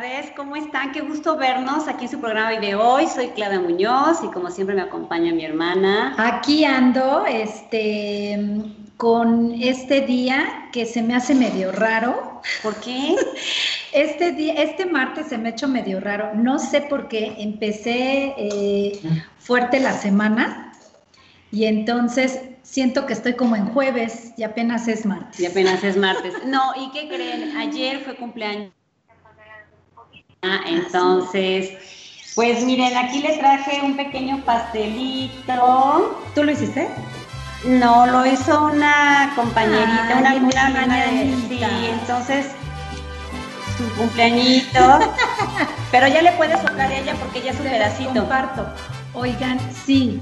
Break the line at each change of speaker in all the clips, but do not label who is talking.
Tardes. ¿Cómo están? Qué gusto vernos aquí en su programa de hoy. Soy Clara Muñoz y como siempre me acompaña mi hermana.
Aquí ando, este, con este día que se me hace medio raro.
¿Por qué?
Este día, este martes se me ha hecho medio raro. No sé por qué. Empecé eh, fuerte la semana y entonces siento que estoy como en jueves y apenas es martes.
Y apenas es martes. No, ¿y qué creen? Ayer fue cumpleaños. Ah, entonces, pues miren, aquí le traje un pequeño pastelito.
¿Tú lo hiciste?
No, lo hizo una compañerita, una, una, Sí, entonces su cumpleañito. pero ya le puede soplar a ella porque ya es un pedacito.
Comparto. Oigan, sí.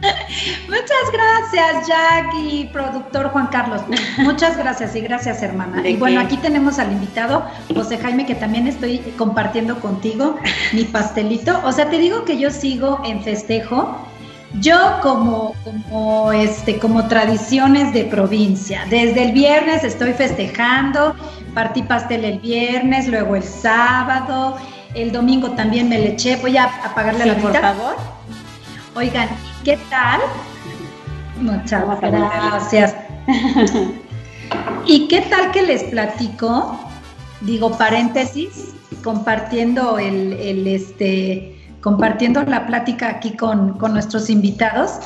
Muchas gracias, Jack y productor Juan Carlos. Muchas gracias y gracias, hermana. Y bueno, aquí tenemos al invitado, José Jaime, que también estoy compartiendo contigo mi pastelito. O sea, te digo que yo sigo en festejo. Yo como, como, este, como tradiciones de provincia. Desde el viernes estoy festejando, partí pastel el viernes, luego el sábado, el domingo también me le eché. Voy a apagarle la
por favor.
Oigan, ¿qué tal? Muchas gracias. ¿Y qué tal que les platico? Digo, paréntesis, compartiendo el, el este, compartiendo la plática aquí con, con nuestros invitados.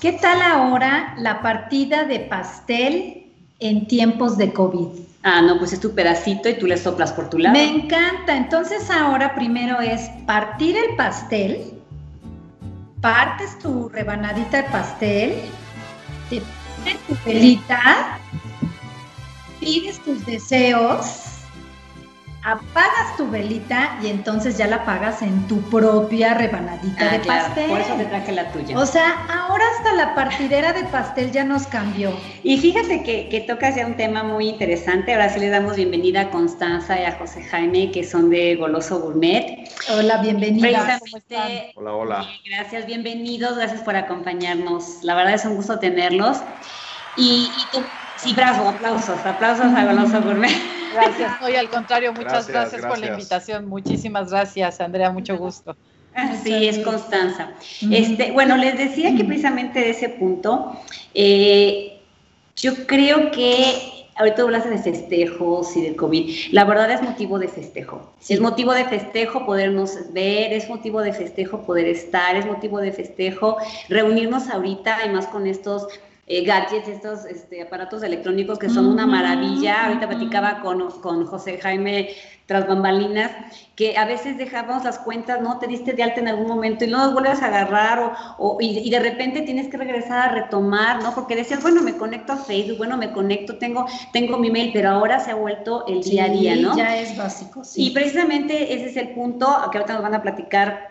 ¿Qué tal ahora la partida de pastel en tiempos de COVID?
Ah, no, pues es tu pedacito y tú le soplas por tu lado.
Me encanta. Entonces ahora primero es partir el pastel, partes tu rebanadita de pastel, te pones tu pelita, pides tus deseos apagas tu velita y entonces ya la pagas en tu propia rebanadita
Ah,
de
claro,
pastel.
Por eso te traje la tuya.
O sea, ahora hasta la partidera de pastel ya nos cambió.
Y fíjate que, que tocas ya un tema muy interesante. Ahora sí le damos bienvenida a Constanza y a José Jaime, que son de Goloso Gourmet.
Hola, bienvenida.
Precisamente.
Hola, hola.
Bien, Gracias, bienvenidos, gracias por acompañarnos. La verdad es un gusto tenerlos. Y, y tú- sí, bravo, aplausos, aplausos a Goloso Gourmet.
Gracias, no, y al contrario, muchas
Gracias,
gracias, por la invitación. Muchísimas gracias, Andrea, mucho gusto.
Sí, es Constanza. Este, bueno, les decía que precisamente de ese punto, eh, yo creo que ahorita hablaste de festejos y del COVID. La verdad es motivo de festejo.
Sí.
Es motivo de festejo podernos ver, es motivo de festejo poder estar, es motivo de festejo reunirnos ahorita y más con estos eh, gadgets, estos este, aparatos electrónicos que son una maravilla. Ahorita platicaba con, con José Jaime tras bambalinas, que a veces dejábamos las cuentas, ¿no? Te diste de alta en algún momento y no las vuelves a agarrar o, o- y, y de repente tienes que regresar a retomar, ¿no? Porque decías, bueno, me conecto a Facebook, bueno, me conecto, tengo, tengo mi mail, pero ahora se ha vuelto el día a día, ¿no?
Ya es básico, sí.
Y precisamente ese es el punto que ahorita nos van a platicar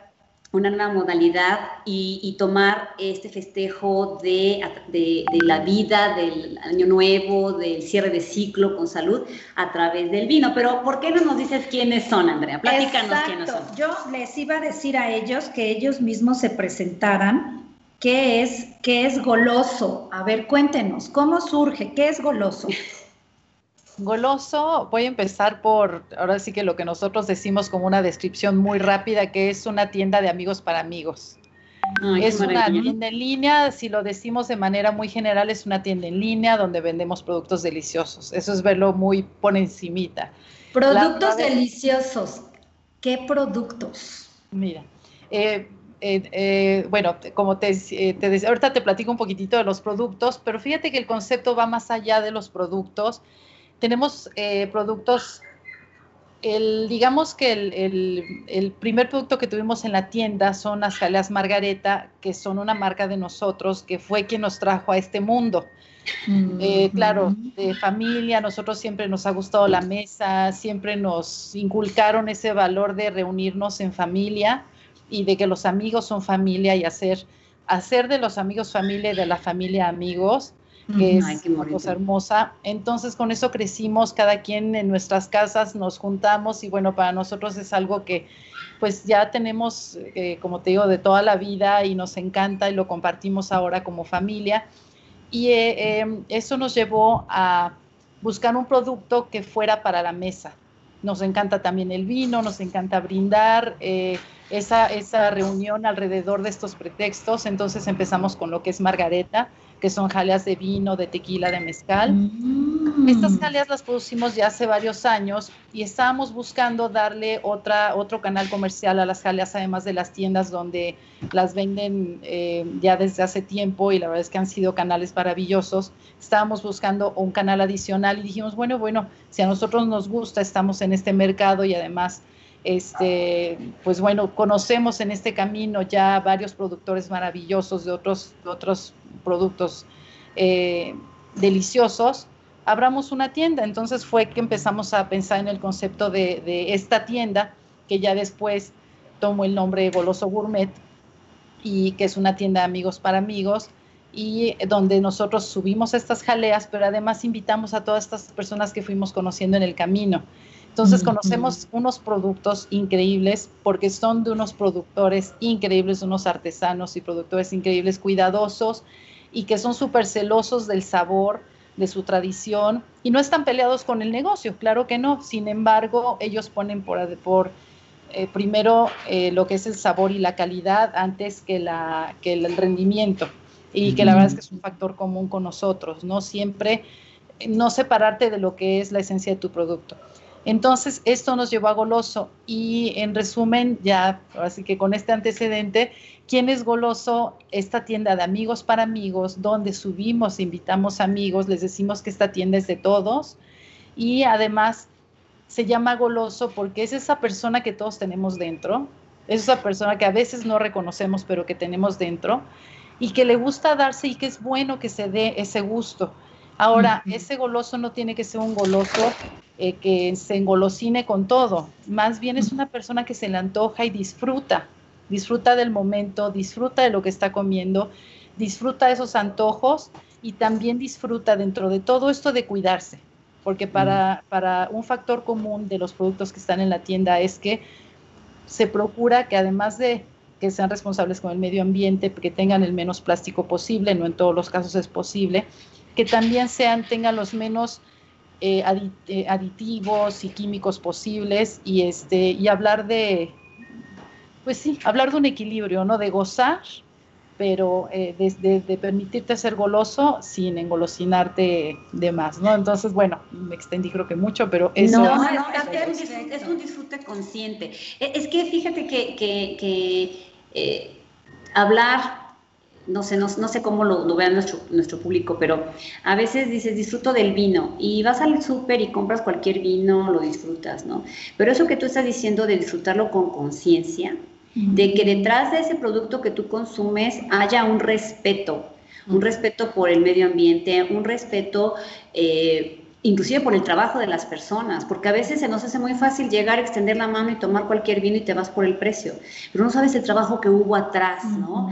una nueva modalidad y, y tomar este festejo de, de- de la vida, del año nuevo, del cierre de ciclo con salud a través del vino. Pero ¿por qué no nos dices quiénes son, Andrea? Platícanos quiénes son.
Yo les iba a decir a ellos que ellos mismos se presentaran. ¿Qué es, qué es goloso? A ver, cuéntenos, ¿cómo surge? ¿Qué es goloso?
Goloso, voy a empezar por, ahora sí que lo que nosotros decimos como una descripción muy rápida, que es una tienda de amigos para amigos.
Ay,
es una tienda en línea, si lo decimos de manera muy general, es una tienda en línea donde vendemos productos deliciosos. Eso es verlo muy por encimita.
Productos
La-
deliciosos. ¿Qué productos?
Mira, eh, eh, eh, bueno, como te, eh, te decía, ahorita te platico un poquitito de los productos, pero fíjate que el concepto va más allá de los productos. Tenemos eh, productos, el, digamos que el, el- el primer producto que tuvimos en la tienda son las jaleas Margareta, que son una marca de nosotros, que fue quien nos trajo a este mundo. Eh, claro, de familia, nosotros siempre nos ha gustado la mesa, siempre nos inculcaron ese valor de reunirnos en familia y de que los amigos son familia y hacer, hacer de los amigos familia y de la familia amigos, que es
Ay,
una cosa hermosa. Entonces con eso crecimos, cada quien en nuestras casas nos juntamos y bueno, para nosotros es algo que pues ya tenemos, eh, como te digo, de toda la vida y nos encanta y lo compartimos ahora como familia. Y eh, eh, eso nos llevó a buscar un producto que fuera para la mesa. Nos encanta también el vino, nos encanta brindar, eh, esa, esa reunión alrededor de estos pretextos. Entonces empezamos con lo que es Margareta, que son jaleas de vino, de tequila, de mezcal. Mm. Estas jaleas las producimos ya hace varios años y estábamos buscando darle otra, otro canal comercial a las jaleas, además de las tiendas donde las venden eh, ya desde hace tiempo y la verdad es que han sido canales maravillosos. Estábamos buscando un canal adicional y dijimos, bueno, bueno, si a nosotros nos gusta, estamos en este mercado y además este, pues bueno, conocemos en este camino ya varios productores maravillosos de otros, otros productos eh, deliciosos, abramos una tienda. Entonces fue que empezamos a pensar en el concepto de, esta tienda, que ya después tomó el nombre Goloso Gourmet, y que es una tienda de amigos para amigos, y donde nosotros subimos estas jaleas, pero además invitamos a todas estas personas que fuimos conociendo en el camino. Entonces conocemos unos productos increíbles porque son de unos productores increíbles, unos artesanos y productores increíbles, cuidadosos y que son súper celosos del sabor, de su tradición y no están peleados con el negocio, claro que no. Sin embargo, ellos ponen por, por eh, primero eh, lo que es el sabor y la calidad antes que, la, que el rendimiento y que la verdad es que es un factor común con nosotros, ¿no? Siempre no separarte de lo que es la esencia de tu producto. Entonces, esto nos llevó a Goloso y en resumen, ya, así que con este antecedente, ¿quién es Goloso? Esta tienda de amigos para amigos, donde subimos, invitamos amigos, les decimos que esta tienda es de todos y además se llama Goloso porque es esa persona que todos tenemos dentro, es esa persona que a veces no reconocemos, pero que tenemos dentro y que le gusta darse y que es bueno que se dé ese gusto. Ahora, ese goloso no tiene que ser un goloso eh, que se engolosine con todo, más bien es una persona que se le antoja y disfruta, disfruta del momento, disfruta de lo que está comiendo, disfruta de esos antojos y también disfruta dentro de todo esto de cuidarse, porque para, para un factor común de los productos que están en la tienda es que se procura que además de que sean responsables con el medio ambiente, que tengan el menos plástico posible, no en todos los casos es posible, que también sean, tengan los menos eh, eh, aditivos y químicos posibles y, este, y hablar de, pues sí, hablar de un equilibrio, ¿no? De gozar, pero eh, de, permitirte ser goloso sin engolosinarte de más, ¿no? Entonces, bueno, me extendí creo que mucho, pero eso...
No, no, es, un disfrute consciente. E, es que fíjate que, que, hablar no sé, no, sé cómo lo, lo vea nuestro, nuestro público, pero a veces dices, disfruto del vino y vas al súper y compras cualquier vino, lo disfrutas, ¿no? Pero eso que tú estás diciendo de disfrutarlo con conciencia, de que detrás de ese producto que tú consumes haya un respeto, un respeto por el medio ambiente, un respeto... Eh, inclusive por el trabajo de las personas, porque a veces se nos hace muy fácil llegar, extender la mano y tomar cualquier vino y te vas por el precio, pero no sabes el trabajo que hubo atrás, ¿no?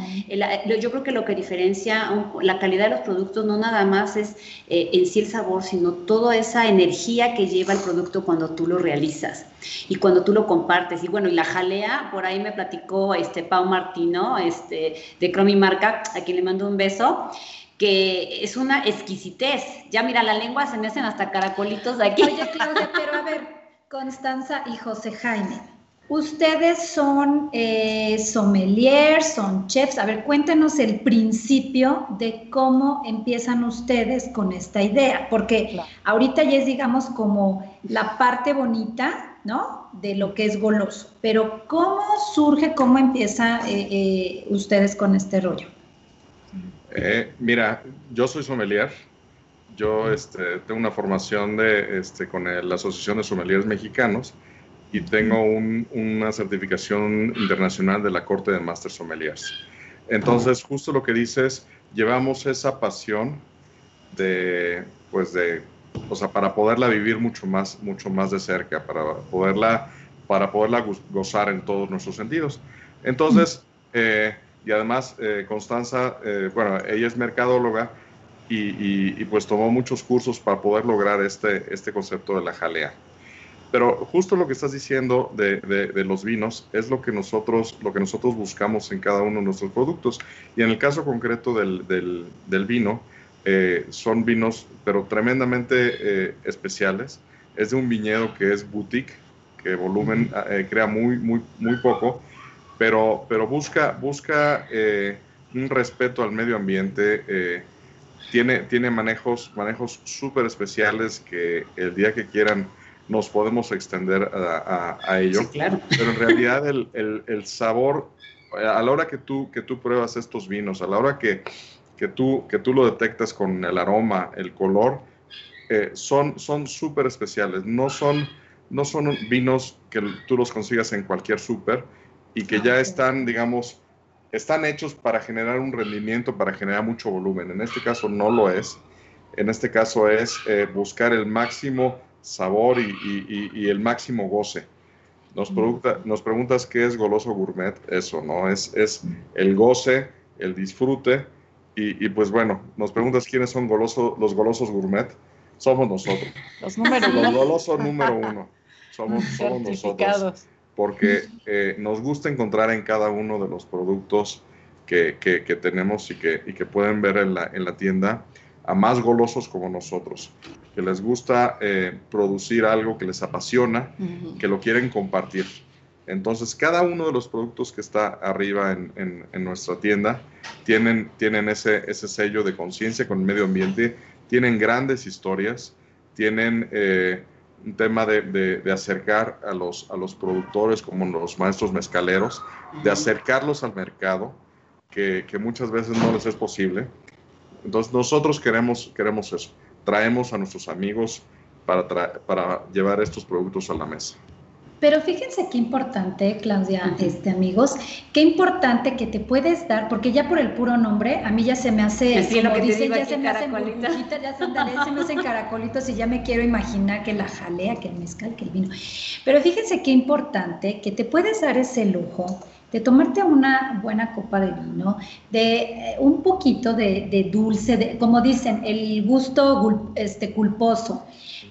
yo creo que lo que diferencia la calidad de los productos no nada más es eh, en sí el sabor, sino toda esa energía que lleva el producto cuando tú lo realizas y cuando tú lo compartes. Y bueno, y la jalea, por ahí me platicó este Pau Martino, este, de Cromi Marca, a quien le mando un beso, que es una exquisitez. Ya mira, la lengua se me hacen hasta caracolitos de aquí.
Oye, Claudia, pero a ver, Constanza y José Jaime, ustedes son eh, sommeliers, son chefs. A ver, cuéntenos el principio de cómo empiezan ustedes con esta idea, porque ahorita ya es, digamos, como la parte bonita, ¿no? De lo que es goloso. Pero ¿cómo surge, cómo empieza eh, eh, ustedes con este rollo?
Eh, mira, yo soy sommelier. Yo este, tengo una formación de, este, con la Asociación de Sommeliers Mexicanos y tengo una certificación internacional de la Corte de Master Sommeliers. Entonces, justo lo que dices, llevamos esa pasión de, pues de, o sea, para poderla vivir mucho más, mucho más de cerca, para poderla, para poderla gozar en todos nuestros sentidos. Entonces, eh, y además eh, Constanza, eh, bueno, ella es mercadóloga y, pues tomó muchos cursos para poder lograr este, este concepto de la jalea. Pero justo lo que estás diciendo de, de, los vinos es lo que, nosotros, lo que nosotros buscamos en cada uno de nuestros productos. Y en el caso concreto del, del, del vino, eh, son vinos, pero tremendamente eh, especiales. Es de un viñedo que es boutique, que volumen eh, crea muy, muy, muy poco, pero, pero busca, busca un respeto al medio ambiente. tiene, tiene manejos manejos súper especiales que el día que quieran nos podemos extender a, a, ello.
Sí, claro.
Pero en realidad el, el, el, sabor, a la hora que tú, que tú pruebas estos vinos, a la hora que, que tú, que tú lo detectas con el aroma, el color, eh, son súper especiales. No son, no son vinos que tú los consigas en cualquier súper y que ya están, digamos, están hechos para generar un rendimiento, para generar mucho volumen. En este caso no lo es. En este caso es eh, buscar el máximo sabor y, el máximo goce. Nos, pregunta, nos preguntas qué es goloso gourmet. Eso, ¿no? Es, es el goce, el disfrute y, pues bueno, nos preguntas quiénes son goloso, los golosos gourmet. Somos nosotros.
Los número
Los golosos número uno. Somos, somos nosotros. Porque eh, nos gusta encontrar en cada uno de los productos que, que, tenemos y que, y que pueden ver en la, en la, tienda a más golosos como nosotros, que les gusta eh, producir algo que les apasiona, que lo quieren compartir. Entonces, cada uno de los productos que está arriba en, nuestra tienda tienen, tienen ese, ese sello de conciencia con el medio ambiente, tienen grandes historias, tienen eh, un tema de, acercar a los, a los productores como los maestros mezcaleros, de acercarlos al mercado, que, muchas veces no les es posible. Entonces, nosotros queremos, queremos eso, traemos a nuestros amigos para, para llevar estos productos a la mesa.
Pero fíjense qué importante, Claudia, este, amigos, qué importante que te puedes dar, porque ya por el puro nombre, a mí ya se me hace,
sí, lo que
dicen,
ya
se me hacen ya se, se me hacen caracolitos y ya me quiero imaginar que la jalea, que el mezcal, que el vino. Pero fíjense qué importante que te puedes dar ese lujo de tomarte una buena copa de vino, de eh, un poquito de, dulce, de, como dicen, el gusto este, culposo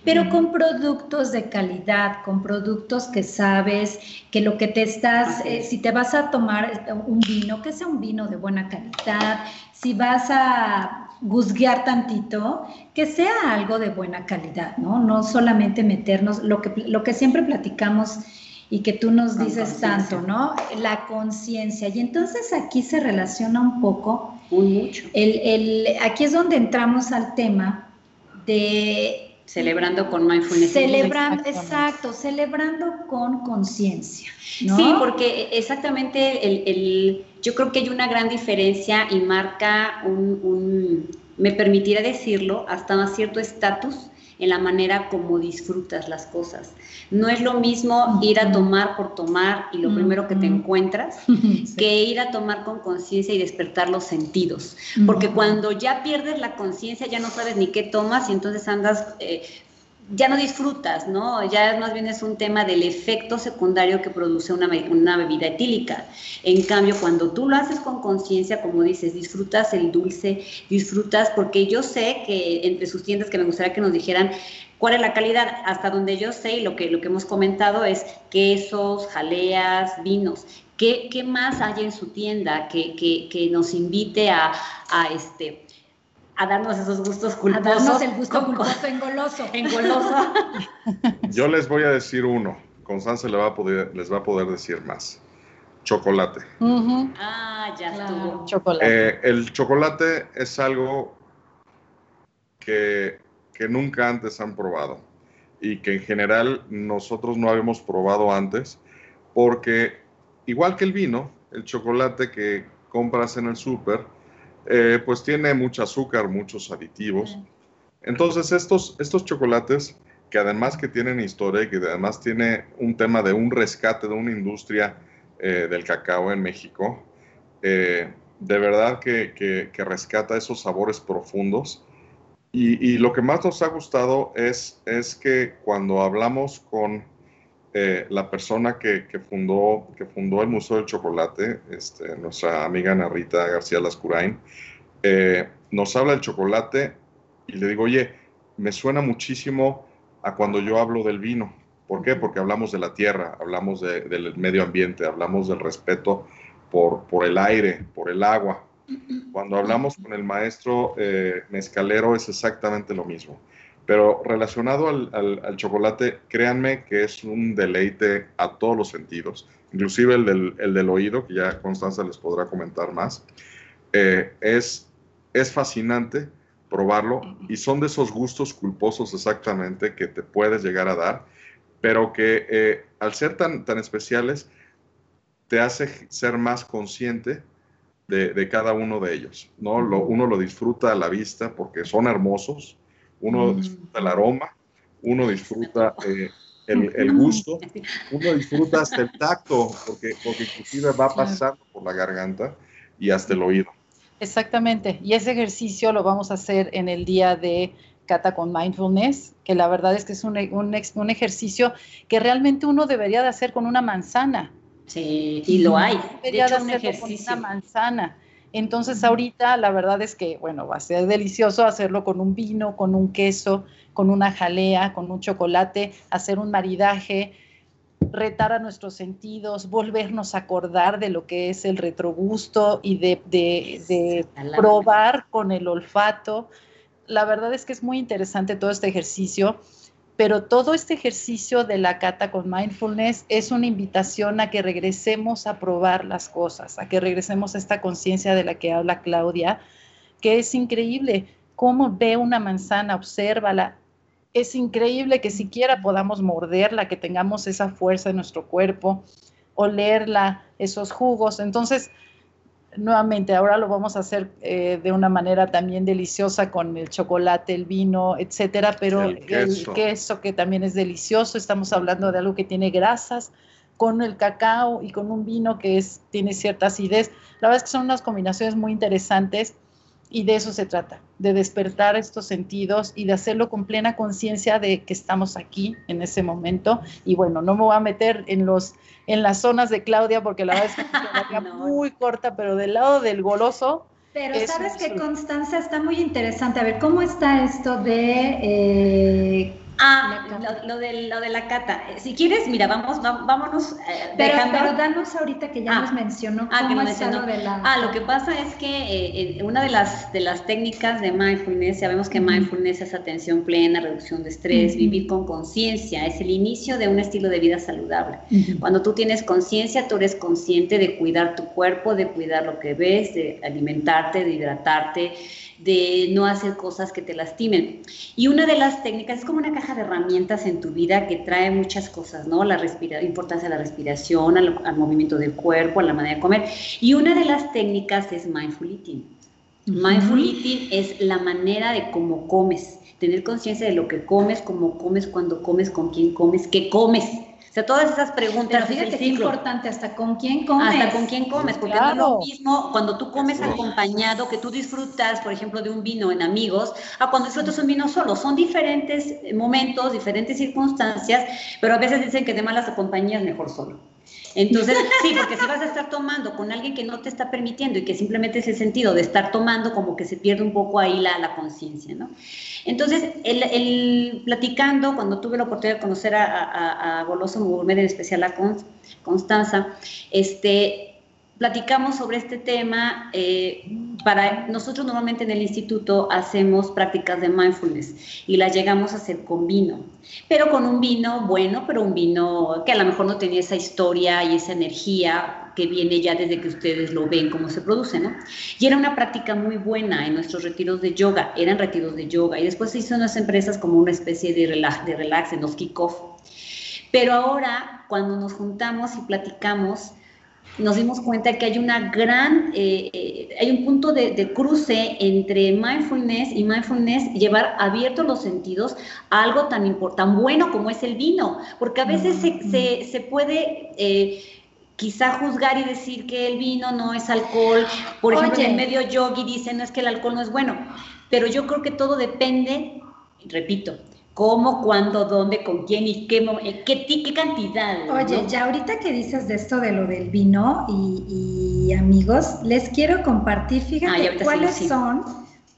pero con productos de calidad, con productos que sabes que lo que te estás, eh, si te vas a tomar un vino, que sea un vino de buena calidad, si vas a guzguear tantito, que sea algo de buena calidad, ¿no? No solamente meternos, lo que, lo que siempre platicamos y que tú nos dices tanto, ¿no? La conciencia. Y entonces aquí se relaciona un poco.
mucho.
El, el, aquí es donde entramos al tema de
Celebrando con mindfulness.
Celebrando, exacto, celebrando con conciencia.
Sí, porque exactamente el, yo creo que hay una gran diferencia y marca un, me permitirá decirlo, hasta cierto estatus en la manera como disfrutas las cosas. No es lo mismo ir a tomar por tomar y lo primero que te encuentras que ir a tomar con conciencia y despertar los sentidos. Porque cuando ya pierdes la conciencia ya no sabes ni qué tomas y entonces andas eh, ya no disfrutas, ¿no? Ya más bien es un tema del efecto secundario que produce una, una bebida etílica. En cambio, cuando tú lo haces con conciencia, como dices, disfrutas el dulce, disfrutas, porque yo sé que entre sus tiendas que me gustaría que nos dijeran cuál es la calidad, hasta donde yo sé y lo que, lo que hemos comentado es quesos, jaleas, vinos. ¿Qué, qué más hay en su tienda que, que, que nos invite a, a este a darnos esos gustos culposos.
A darnos el gusto culposo engoloso.
engoloso.
Yo les voy a decir uno. Constanza le va a poder, les va a poder decir más. Chocolate.
Ah, ya estuvo.
Chocolate.
Eh, el chocolate es algo que, que nunca antes han probado y que en general nosotros no habíamos probado antes porque igual que el vino, el chocolate que compras en el súper, eh, pues tiene mucho azúcar, muchos aditivos. Entonces estos, estos chocolates, que además que tienen historia y que además tiene un tema de un rescate de una industria eh, del cacao en México, eh, de verdad que, rescata esos sabores profundos. Y, lo que más nos ha gustado es, es que cuando hablamos con la persona que, fundó, que fundó el Museo del Chocolate, este, nuestra amiga Narita García Lascurain, eh, nos habla del chocolate y le digo, oye, me suena muchísimo a cuando yo hablo del vino. ¿Por qué? Porque hablamos de la tierra, hablamos del medio ambiente, hablamos del respeto por, por el aire, por el agua. Cuando hablamos con el maestro eh, mezcalero es exactamente lo mismo. Pero relacionado al, chocolate, créanme que es un deleite a todos los sentidos, inclusive el del, el del oído, que ya Constanza les podrá comentar más. Eh, es, es fascinante probarlo y son de esos gustos culposos exactamente que te puedes llegar a dar, pero que eh, al ser tan, tan especiales te hace ser más consciente de, cada uno de ellos. ¿no? Lo, uno lo disfruta a la vista porque son hermosos, uno disfruta el aroma, uno disfruta eh, el, gusto, uno disfruta hasta el tacto, porque, porque inclusive va pasando por la garganta y hasta el oído.
Exactamente, y ese ejercicio lo vamos a hacer en el día de Cata con Mindfulness, que la verdad es que es un, un, ejercicio que realmente uno debería de hacer con una manzana.
Sí, y lo hay.
Debería de, hacerlo con una manzana. Entonces ahorita la verdad es que, bueno, va a ser delicioso hacerlo con un vino, con un queso, con una jalea, con un chocolate, hacer un maridaje, retar a nuestros sentidos, volvernos a acordar de lo que es el retrogusto y de, de, probar con el olfato. La verdad es que es muy interesante todo este ejercicio, pero todo este ejercicio de la cata con mindfulness es una invitación a que regresemos a probar las cosas, a que regresemos a esta conciencia de la que habla Claudia, que es increíble. Cómo ve una manzana, obsérvala, es increíble que siquiera podamos morderla, que tengamos esa fuerza en nuestro cuerpo, olerla, esos jugos. Entonces, nuevamente, ahora lo vamos a hacer eh, de una manera también deliciosa con el chocolate, el vino, etcétera, pero el queso. que también es delicioso. Estamos hablando de algo que tiene grasas con el cacao y con un vino que es, tiene cierta acidez. La verdad es que son unas combinaciones muy interesantes y de eso se trata, de despertar estos sentidos y de hacerlo con plena conciencia de que estamos aquí en ese momento. Y bueno, no me voy a meter en, los, en las zonas de Claudia porque la verdad es que es muy corta, pero del lado del goloso.
Pero sabes que Constanza está muy interesante. A ver, ¿cómo está esto de eh,
Ah, lo, de, lo de la cata. Eh, si quieres, mira, vamos, vámonos.
Eh, pero, pero, danos ahorita que ya ah, nos mencionó ah, cómo está lo de la.
Ah, lo que pasa es que eh, una de las, de las técnicas de mindfulness, sabemos que mindfulness es atención plena, reducción de estrés, vivir con conciencia, es el inicio de un estilo de vida saludable. Cuando tú tienes conciencia, tú eres consciente de cuidar tu cuerpo, de cuidar lo que ves, de alimentarte, de hidratarte de no hacer cosas que te lastimen. Y una de las técnicas es como una caja de herramientas en tu vida que trae muchas cosas, ¿no? La importancia de la respiración, al, movimiento del cuerpo, a la manera de comer. Y una de las técnicas es mindful eating. Mindful eating es la manera de cómo comes, tener conciencia de lo que comes, cómo comes, cuando comes, con quién comes, qué comes sea, todas esas preguntas.
Pero fíjate qué importante, hasta con quién comes.
Hasta con quién comes, porque no es lo mismo cuando tú comes acompañado, que tú disfrutas, por ejemplo, de un vino en amigos, a cuando disfrutas un vino solo. Son diferentes momentos, diferentes circunstancias, pero a veces dicen que de malas compañías mejor solo. Entonces, sí, porque si vas a estar tomando con alguien que no te está permitiendo y que simplemente es el sentido de estar tomando, como que se pierde un poco ahí la, la conciencia, ¿no? Entonces, el, platicando, cuando tuve la oportunidad de conocer a, a, a Goloso Gourmet, en especial a Constanza, este, platicamos sobre este tema. Eh, para nosotros normalmente en el instituto hacemos prácticas de mindfulness y las llegamos a hacer con vino, pero con un vino bueno, pero un vino que a lo mejor no tenía esa historia y esa energía que viene ya desde que ustedes lo ven cómo se produce, ¿no? Y era una práctica muy buena en nuestros retiros de yoga, eran retiros de yoga y después se hizo en las empresas como una especie de relax, de relax en los kick-off. Pero ahora, cuando nos juntamos y platicamos, nos dimos cuenta que hay una gran, eh, eh, hay un punto de, cruce entre mindfulness y mindfulness, llevar abiertos los sentidos a algo tan, tan bueno como es el vino, porque a veces se, se, puede... Eh, quizá juzgar y decir que el vino no es alcohol, por ejemplo, en el medio yogi dicen no es que el alcohol no es bueno, pero yo creo que todo depende, repito, cómo, cuándo, dónde, con quién y qué, eh, qué, qué cantidad.
Oye, ya ahorita que dices de esto de lo del vino y, amigos, les quiero compartir, fíjate cuáles son,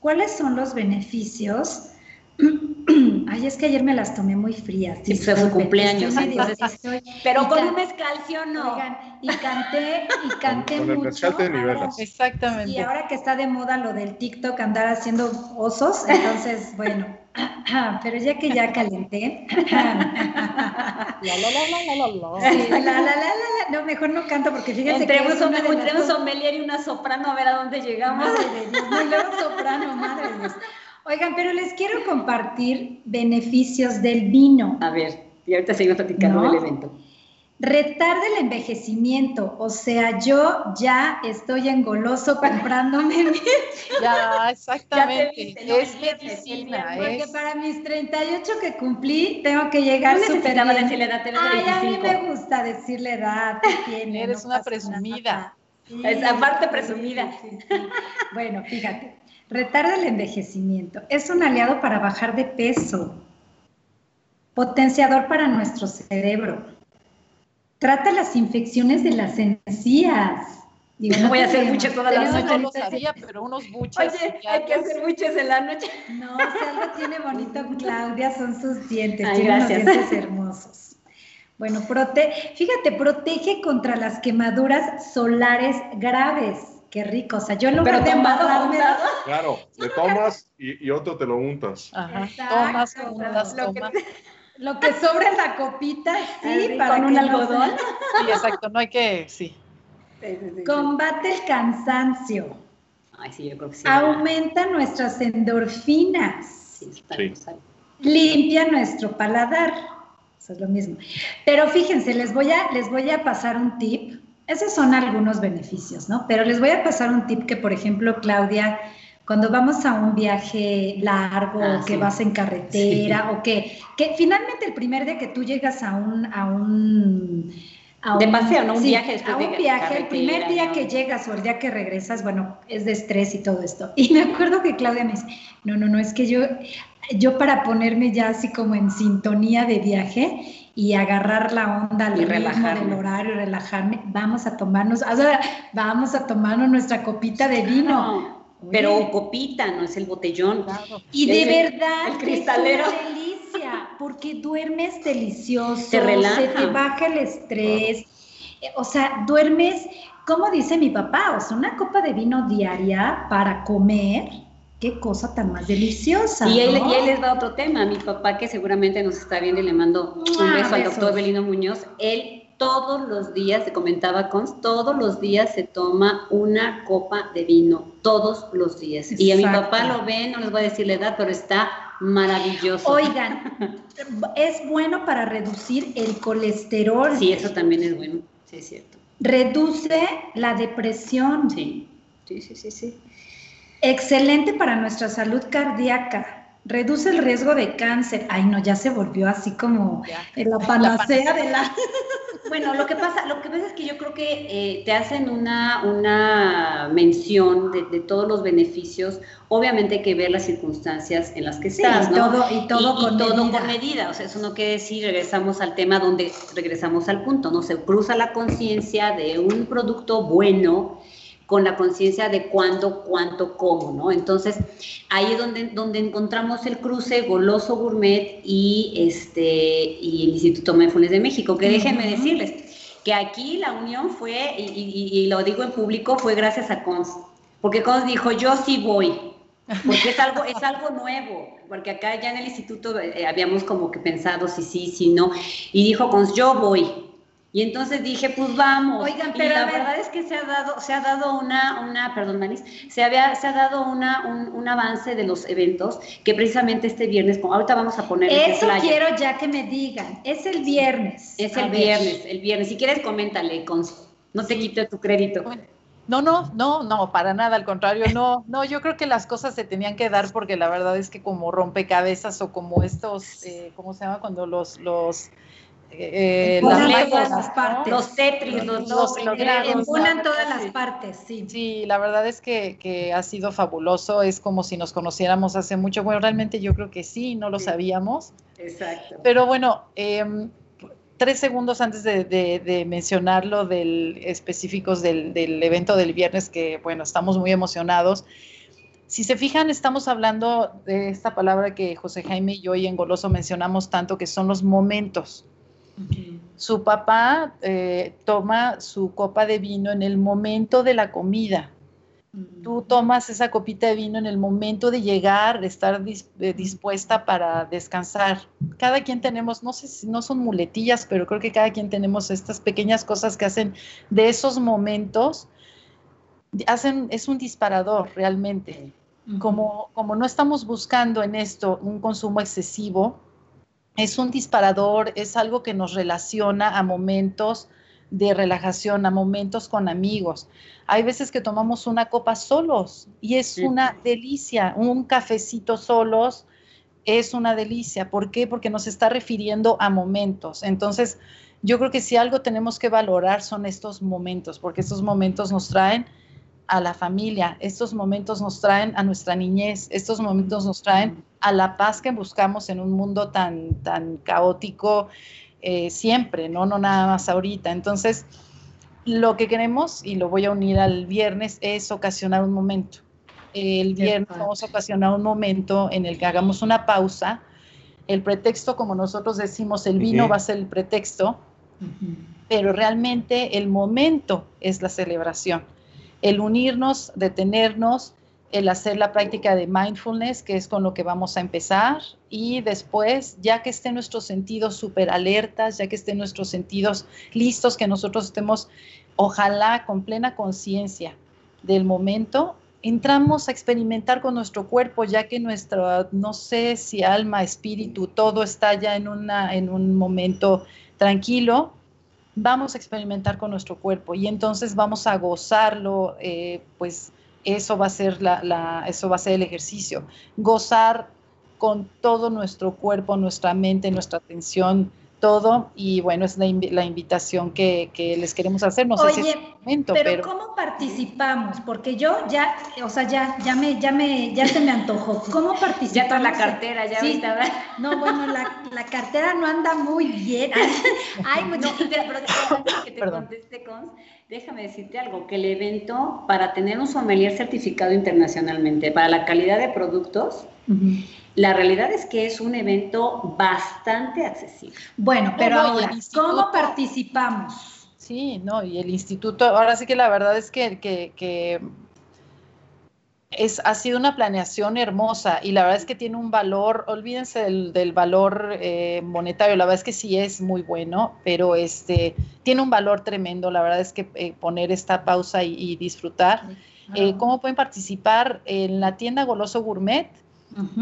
cuáles son los beneficios Ay, es que ayer me las tomé muy frías.
Sí, fue su cumpleaños. pero con un mezcal, no?
y canté, y canté con, mucho.
Con el de niveles.
Exactamente.
Y ahora que está de moda lo del TikTok, andar haciendo osos, entonces, bueno. Pero ya que ya calenté. la, la, la, la, la, la, la, No, mejor no canto porque fíjense
que. Entre un sommelier y una soprano a ver a dónde llegamos.
Madre no, y luego soprano, madre Dios. Oigan, pero les quiero compartir beneficios del vino.
A ver, y ahorita seguimos platicando del evento.
Retarda el envejecimiento, o sea, yo ya estoy engoloso comprándome mi...
Ya, exactamente, es medicina.
Porque para mis 38 que cumplí, tengo que llegar súper
bien. decirle edad,
Ay, a mí me gusta decirle edad,
tiene, Eres una presumida.
Esa parte presumida.
bueno, fíjate, Retarda el envejecimiento. Es un aliado para bajar de peso. Potenciador para nuestro cerebro. Trata las infecciones de las encías.
no voy a hacer buches todas las noches.
No lo sabía, pero unos buches.
Oye, hay que hacer buches en la noche.
No, si algo tiene bonito Claudia son sus dientes. tiene unos dientes hermosos. Bueno, prote fíjate, protege contra las quemaduras solares graves. Qué rico, o sea, yo lo
Pero te
embarrarme.
Claro, le tomas y, y, otro te lo untas.
Ajá. tomas, untas,
lo Que, lo que sobra en la copita, sí,
para con un algodón.
Sí, exacto, no hay que, sí.
Combate el cansancio.
Ay, sí, yo creo que sí.
Aumenta nuestras endorfinas.
Sí, sí.
Limpia nuestro paladar. Eso es lo mismo. Pero fíjense, les voy a, les voy a pasar un tip esos son algunos beneficios, ¿no? Pero les voy a pasar un tip que, por ejemplo, Claudia, cuando vamos a un viaje largo, ah, que vas en carretera, o que, que finalmente el primer día que tú llegas a un, a un
de paseo, ¿no? Un viaje
A un viaje, el primer día que llegas o el día que regresas, bueno, es de estrés y todo esto. Y me acuerdo que Claudia me dice, no, no, no, es que yo, yo para ponerme ya así como en sintonía de viaje, y agarrar la onda al ritmo del horario, relajarme, vamos a tomarnos, o sea, vamos a tomarnos nuestra copita de vino.
pero copita, no es el botellón.
Y de verdad,
el cristalero.
es una delicia, porque duermes delicioso,
te relaja.
se te baja el estrés, o sea, duermes, como dice mi papá, o sea, una copa de vino diaria para comer qué cosa tan más deliciosa.
Y, ahí, les va otro tema. Mi papá, que seguramente nos está viendo y le mando un ah, beso al doctor Belino Muñoz, él todos los días, se comentaba con, todos los días se toma una copa de vino, todos los días. Y a mi papá lo ven, no les voy a decir la edad, pero está maravilloso.
Oigan, es bueno para reducir el colesterol.
Sí, eso también es bueno, sí es cierto.
Reduce la depresión.
Sí, sí, sí, sí. sí.
Excelente para nuestra salud cardíaca. Reduce el riesgo de cáncer. Ay, no, ya se volvió así como la panacea, de la.
Bueno, lo que pasa, lo que pasa es que yo creo que eh, te hacen una, una mención de, todos los beneficios. Obviamente hay que ver las circunstancias en las que estás,
y Todo, y todo, con,
todo
medida.
con medida. O sea, eso no quiere decir regresamos al tema donde regresamos al punto, ¿no? Se cruza la conciencia de un producto bueno con la conciencia de cuándo, cuánto, cómo, ¿no? Entonces, ahí es donde, donde encontramos el cruce Goloso Gourmet y, este, y el Instituto Mindfulness de México, que déjenme decirles que aquí la unión fue, y, lo digo en público, fue gracias a Cons, porque Cons dijo, yo sí voy, porque es algo, es algo nuevo, porque acá ya en el instituto eh, habíamos como que pensado si sí, si no, y dijo Cons, yo voy, y entonces dije, pues vamos.
Oigan, pero
y la verdad es que se ha dado, se ha dado una, una, perdón, Manis, se había, se ha dado una, un, avance de los eventos que precisamente este viernes, ahorita vamos a poner.
Eso quiero ya que me digan. Es el viernes.
Es el viernes, el viernes. Si quieres, coméntale, con, no te quite tu crédito.
No, no, no, no, para nada, al contrario, no, no, yo creo que las cosas se tenían que dar porque la verdad es que como rompecabezas o como estos, eh, ¿cómo se llama? Cuando los, los,
eh, las partes. Los Tetris, los, los,
todas las partes, sí.
Sí, la verdad es que, ha sido fabuloso, es como si nos conociéramos hace mucho, bueno, realmente yo creo que sí, no lo sabíamos.
Exacto.
Pero bueno, em, tres segundos antes de, de, mencionar lo del específicos del, del evento del viernes, que bueno, estamos muy emocionados Si se fijan, estamos hablando de esta palabra que José Jaime y yo y en Goloso mencionamos tanto, que son los momentos. Su papá eh, toma su copa de vino en el momento de la comida. Tú tomas esa copita de vino en el momento de llegar, de estar eh, dispuesta para descansar. Cada quien tenemos, no sé si no son muletillas, pero creo que cada quien tenemos estas pequeñas cosas que hacen de esos momentos, hacen, es un disparador realmente. Como, como no estamos buscando en esto un consumo excesivo, es un disparador, es algo que nos relaciona a momentos de relajación, a momentos con amigos. Hay veces que tomamos una copa solos y es una delicia, un cafecito solos es una delicia. ¿Por qué? Porque nos está refiriendo a momentos. Entonces, yo creo que si algo tenemos que valorar son estos momentos, porque estos momentos nos traen a la familia, estos momentos nos traen a nuestra niñez, estos momentos nos traen a la paz que buscamos en un mundo tan, tan caótico eh, siempre, ¿no? no nada más ahorita. Entonces, lo que queremos, y lo voy a unir al viernes, es ocasionar un momento. El viernes vamos a ocasionar un momento en el que hagamos una pausa. El pretexto, como nosotros decimos, el vino va a ser el pretexto, pero realmente el momento es la celebración. El unirnos, detenernos, el hacer la práctica de mindfulness, que es con lo que vamos a empezar, y después, ya que estén nuestros sentidos súper alertas, ya que estén nuestros sentidos listos, que nosotros estemos, ojalá, con plena conciencia del momento, entramos a experimentar con nuestro cuerpo, ya que nuestra, no sé si alma, espíritu, todo está ya en, una, en un momento tranquilo, vamos a experimentar con nuestro cuerpo y entonces vamos a gozarlo, eh, pues eso va a ser la, eso va a ser el ejercicio. Gozar con todo nuestro cuerpo, nuestra mente, nuestra atención, todo. Y bueno, es la, invitación que, les queremos hacer. No sé si es
momento, pero, ¿cómo participamos? Porque yo ya, o sea, ya, ya me, ya me, ya se me antojó. ¿Cómo participamos?
Ya está la cartera, ya
sí. No, bueno, la, la, cartera no anda muy bien.
Ay, mucho, pero, antes que te conteste, déjame decirte algo, que el evento, para tener un sommelier certificado internacionalmente, para la calidad de productos, la realidad es que es un evento bastante accesible.
Bueno, pero ahora, ¿cómo participamos?
Sí, no, y el instituto, ahora sí que la verdad es que, que es, ha sido una planeación hermosa y la verdad es que tiene un valor, olvídense del, valor eh, monetario, la verdad es que sí es muy bueno, pero este, tiene un valor tremendo, la verdad es que eh, poner esta pausa y, disfrutar. Eh, ¿Cómo pueden participar en la tienda Goloso Gourmet?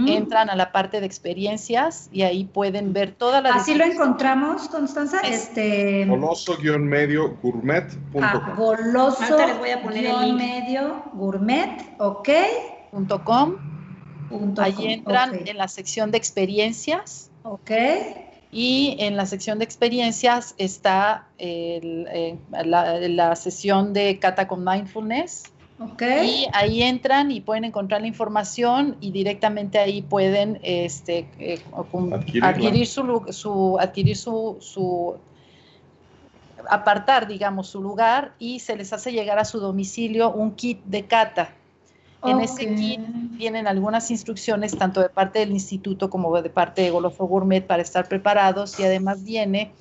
Entran a la parte de experiencias y ahí pueden ver toda la...
Así lo encontramos, Constanza. Este...
Goloso-medio gourmet.com.
Ah, goloso medio gourmet, ok.
Punto com. Ahí entran en la sección de experiencias.
Ok.
Y en la sección de experiencias está eh, la, la, sesión de Cata con Mindfulness y ahí entran y pueden encontrar la información y directamente ahí pueden este, eh, adquirir, su, adquirir su, su, apartar, digamos, su lugar y se les hace llegar a su domicilio un kit de cata. En ese kit vienen algunas instrucciones tanto de parte del instituto como de parte de Golofo Gourmet para estar preparados y además viene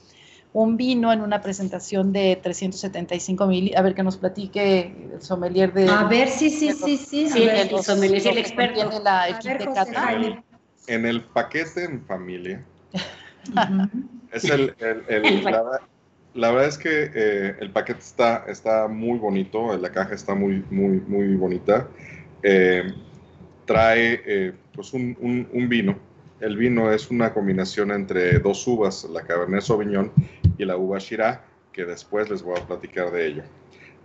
un vino en una presentación de 375 mil. A ver que nos platique el sommelier de.
A ver, sí, sí, sí, sí.
sí el, sommelier, el experto.
La, de cata.
En el paquete en familia. es el, el, la, verdad es que eh, el paquete está, está muy bonito, la caja está muy, muy, muy bonita. Eh, trae eh, pues un, un, un vino el vino es una combinación entre dos uvas, la Cabernet Sauvignon y la uva Shiraz, que después les voy a platicar de ello.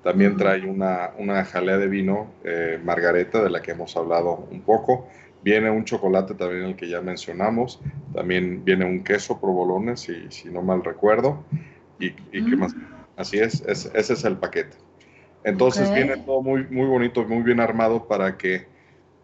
También trae una, una jalea de vino eh, margareta, de la que hemos hablado un poco. Viene un chocolate también, el que ya mencionamos. También viene un queso provolone, si, si no mal recuerdo. ¿Y, qué mm. más? Así es, ese es el paquete. Entonces viene todo muy, muy bonito, muy bien armado para que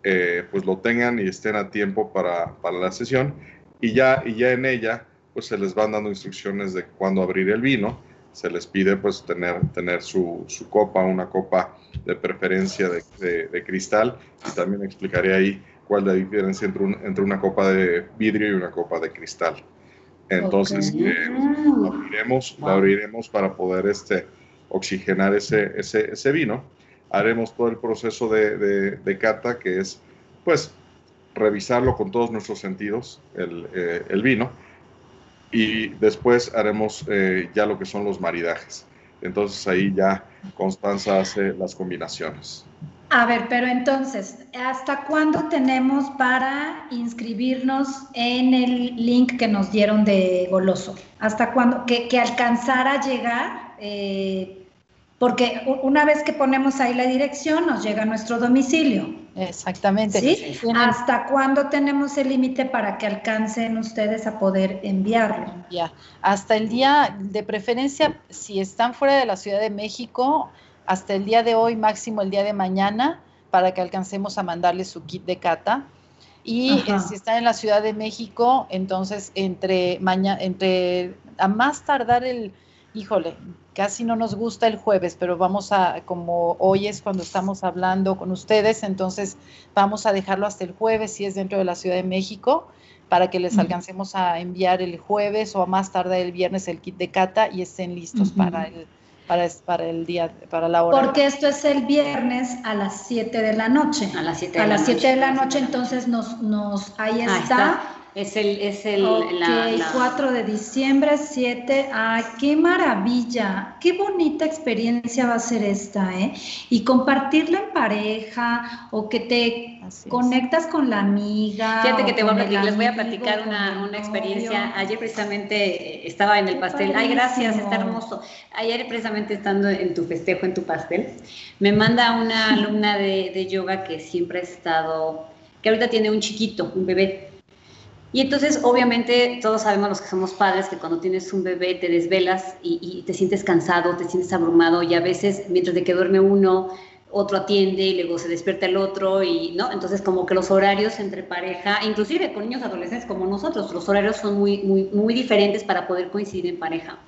eh, pues lo tengan y estén a tiempo para, para, la sesión. Y ya, y ya en ella, pues se les van dando instrucciones de cuándo abrir el vino, se les pide pues tener, tener su, su copa, una copa de preferencia de, de, cristal. Y también explicaré ahí cuál es la diferencia entre, entre una copa de vidrio y una copa de cristal. Entonces, eh, la, abriremos, abriremos para poder este, oxigenar ese, ese, ese vino. Haremos todo el proceso de, de, cata, que es, pues, revisarlo con todos nuestros sentidos, el, eh, el vino, y después haremos eh, ya lo que son los maridajes. Entonces ahí ya Constanza hace las combinaciones.
A ver, pero entonces, ¿hasta cuándo tenemos para inscribirnos en el link que nos dieron de Goloso? ¿Hasta cuándo? Que, que alcanzara a llegar, eh, porque una vez que ponemos ahí la dirección, nos llega a nuestro domicilio.
Exactamente.
¿Sí? ¿Hasta cuándo tenemos el límite para que alcancen ustedes a poder enviarlo?
Ya, hasta el día, de preferencia, si están fuera de la Ciudad de México, hasta el día de hoy, máximo el día de mañana, para que alcancemos a mandarles su kit de cata. Y eh, si están en la Ciudad de México, entonces entre mañana, entre a más tardar el, híjole, casi no nos gusta el jueves, pero vamos a, como hoy es cuando estamos hablando con ustedes, entonces vamos a dejarlo hasta el jueves si es dentro de la Ciudad de México para que les alcancemos a enviar el jueves o a más tarde el viernes el kit de cata y estén listos para el para, para el día, para la hora.
Porque esto es el viernes a las 7 de la noche.
A las 7
de, a las 7 de la noche, entonces nos, nos ahí está.
Es el, es el
okay, 4 de diciembre, 7. ¡Ay, qué maravilla! Qué bonita experiencia va a ser esta, ¿eh? Y compartirla en pareja o que te conectas con la amiga.
Fíjate que te voy a platicar, les voy a platicar una, una experiencia. Ayer precisamente estaba en el pastel. Ay, gracias, está hermoso. Ayer precisamente estando en tu festejo, en tu pastel, me manda una alumna de, de yoga que siempre ha estado, que ahorita tiene un chiquito, un bebé y entonces, obviamente, todos sabemos los que somos padres que cuando tienes un bebé te desvelas y, te sientes cansado, te sientes abrumado y a veces, mientras de que duerme uno, otro atiende y luego se despierta el otro y, ¿no? Entonces, como que los horarios entre pareja, inclusive con niños adolescentes como nosotros, los horarios son muy, muy, muy diferentes para poder coincidir en pareja.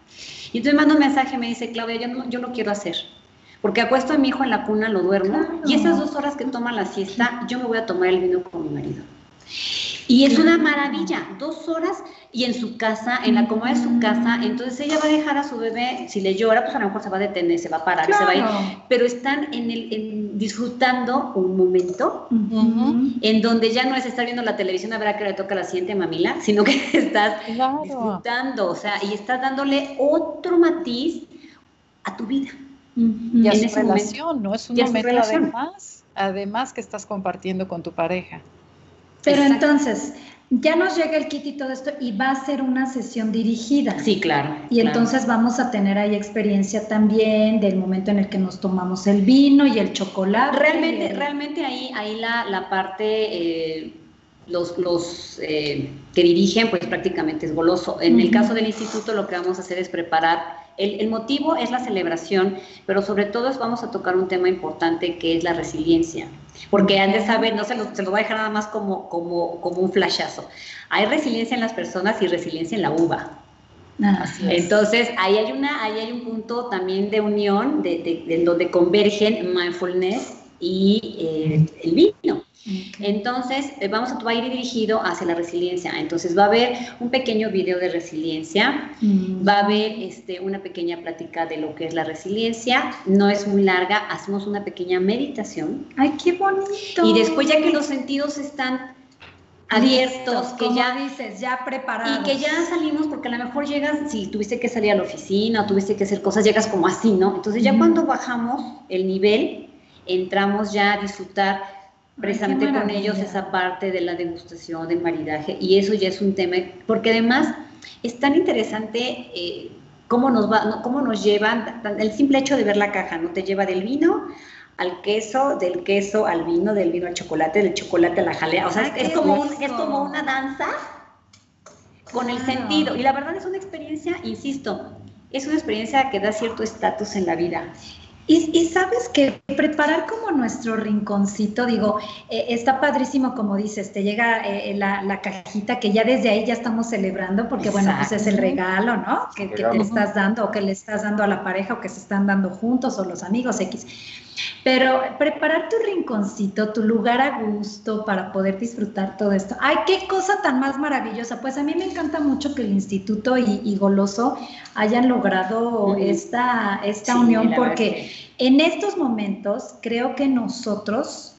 Y entonces manda un mensaje, me dice, Claudia, yo no, yo lo quiero hacer. Porque acuesto a mi hijo en la cuna, lo duermo, y esas dos horas que toma la siesta, yo me voy a tomar el vino con mi marido. Y es una maravilla, dos horas y en su casa, en la comodidad de su casa, entonces ella va a dejar a su bebé, si le llora, pues a lo mejor se va a detener, se va a parar, se va a ir, pero están en el, disfrutando un momento en donde ya no es estar viendo la televisión a ver a qué le toca la siguiente mamila, sino que estás disfrutando, o sea, y estás dándole otro matiz a tu vida.
Y a su relación, ¿no? Es un momento además, además que estás compartiendo con tu pareja.
Pero entonces, ya nos llega el kit y todo esto y va a ser una sesión dirigida.
Sí, claro.
Y entonces vamos a tener ahí experiencia también del momento en el que nos tomamos el vino y el chocolate.
Realmente, realmente ahí, ahí la, la parte, eh, los, los eh, que dirigen, pues prácticamente es goloso. En el caso del instituto lo que vamos a hacer es preparar el, motivo es la celebración, pero sobre todo es, vamos a tocar un tema importante que es la resiliencia. Porque han de saber, no se lo, se lo voy a dejar nada más como, como, como un flashazo. Hay resiliencia en las personas y resiliencia en la uva. Entonces, ahí hay, una, ahí hay un punto también de unión, de, de, donde convergen mindfulness y eh, el vino. Entonces, eh, vamos a, va a ir dirigido hacia la resiliencia. Entonces, va a haber un pequeño video de resiliencia, mm. va a haber este, una pequeña plática de lo que es la resiliencia. No es muy larga, hacemos una pequeña meditación.
¡Ay, qué bonito!
Y después, ya que los sentidos están abiertos, que ya
dices, ya preparados.
Y que ya salimos, porque a lo mejor llegas, si tuviste que salir a la oficina o tuviste que hacer cosas, llegas como así, ¿no? Entonces, ya cuando bajamos el nivel, entramos ya a disfrutar precisamente con ellos esa parte de la degustación, del maridaje, y eso ya es un tema, porque además es tan interesante eh, cómo, nos va, cómo nos llevan, el simple hecho de ver la caja, ¿no? Te lleva del vino al queso, del queso al vino, del vino al chocolate, del chocolate a la jalea, o sea, es, como es como una danza con el sentido, y la verdad es una experiencia, insisto, es una experiencia que da cierto estatus en la vida.
Y, sabes que preparar como nuestro rinconcito, digo, eh, está padrísimo como dices, te llega eh, la, cajita que ya desde ahí ya estamos celebrando, porque bueno, pues es el regalo, ¿no? Que, que, te estás dando o que le estás dando a la pareja o que se están dando juntos o los amigos X. Pero preparar tu rinconcito, tu lugar a gusto para poder disfrutar todo esto. ¡Ay, qué cosa tan más maravillosa! Pues a mí me encanta mucho que el instituto y, Goloso hayan logrado esta, esta unión porque en estos momentos creo que nosotros,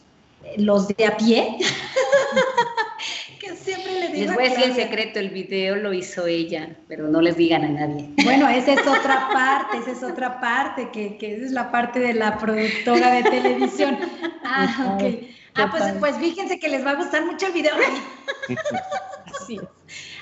los de a pie,
les voy a decir el secreto, el video lo hizo ella, pero no les digan a nadie.
Bueno, esa es otra parte, esa es otra parte, que, que es la parte de la productora de televisión. Ah, ok. Ah, pues, pues fíjense que les va a gustar mucho el video. Así es.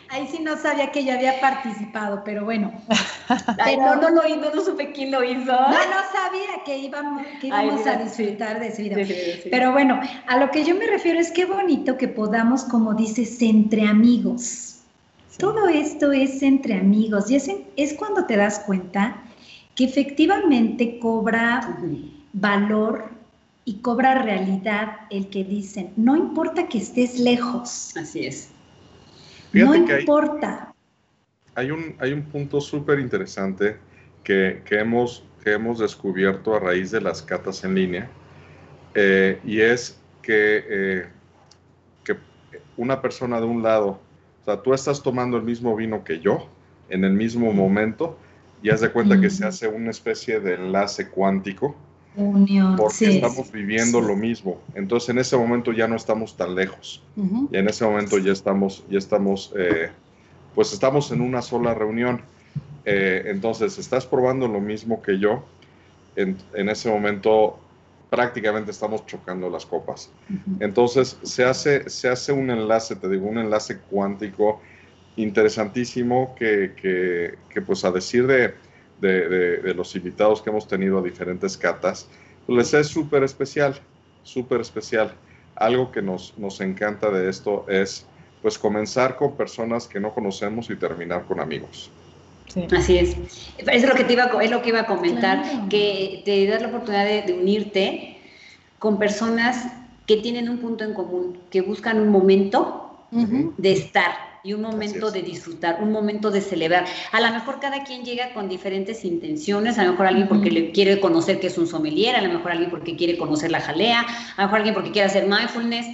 Ahí sí no sabía que ella había participado, pero bueno.
pero no, no, no, no, supe quién lo hizo. No,
no sabía que íbamos, que íbamos a disfrutar de ese video. Pero bueno, a lo que yo me refiero es qué bonito que podamos, como dices, entre amigos. Todo esto es entre amigos y es, es cuando te das cuenta que efectivamente cobra valor y cobra realidad el que dicen, no importa que estés lejos.
Así es
no importa.
Hay, un, hay un punto súper interesante que, hemos, que hemos descubierto a raíz de las catas en línea, eh, y es que, eh, que una persona de un lado, o sea, tú estás tomando el mismo vino que yo en el mismo momento, y haz de cuenta que se hace una especie de enlace cuántico porque estamos viviendo lo mismo. Entonces en ese momento ya no estamos tan lejos. Y en ese momento ya estamos, ya estamos, eh, pues estamos en una sola reunión. Eh, entonces estás probando lo mismo que yo. En, ese momento prácticamente estamos chocando las copas. Entonces se hace, se hace un enlace, te digo, un enlace cuántico interesantísimo que, que pues a decir de de, los invitados que hemos tenido a diferentes catas, pues les es súper especial, súper especial. Algo que nos, nos encanta de esto es pues comenzar con personas que no conocemos y terminar con amigos.
Así es. Es lo que te iba, es lo que iba a comentar, que te das la oportunidad de, unirte con personas que tienen un punto en común, que buscan un momento de estar, y un momento de disfrutar, un momento de celebrar. A lo mejor cada quien llega con diferentes intenciones, a lo mejor alguien porque le quiere conocer que es un sommelier, a lo mejor alguien porque quiere conocer la jalea, a lo mejor alguien porque quiere hacer mindfulness,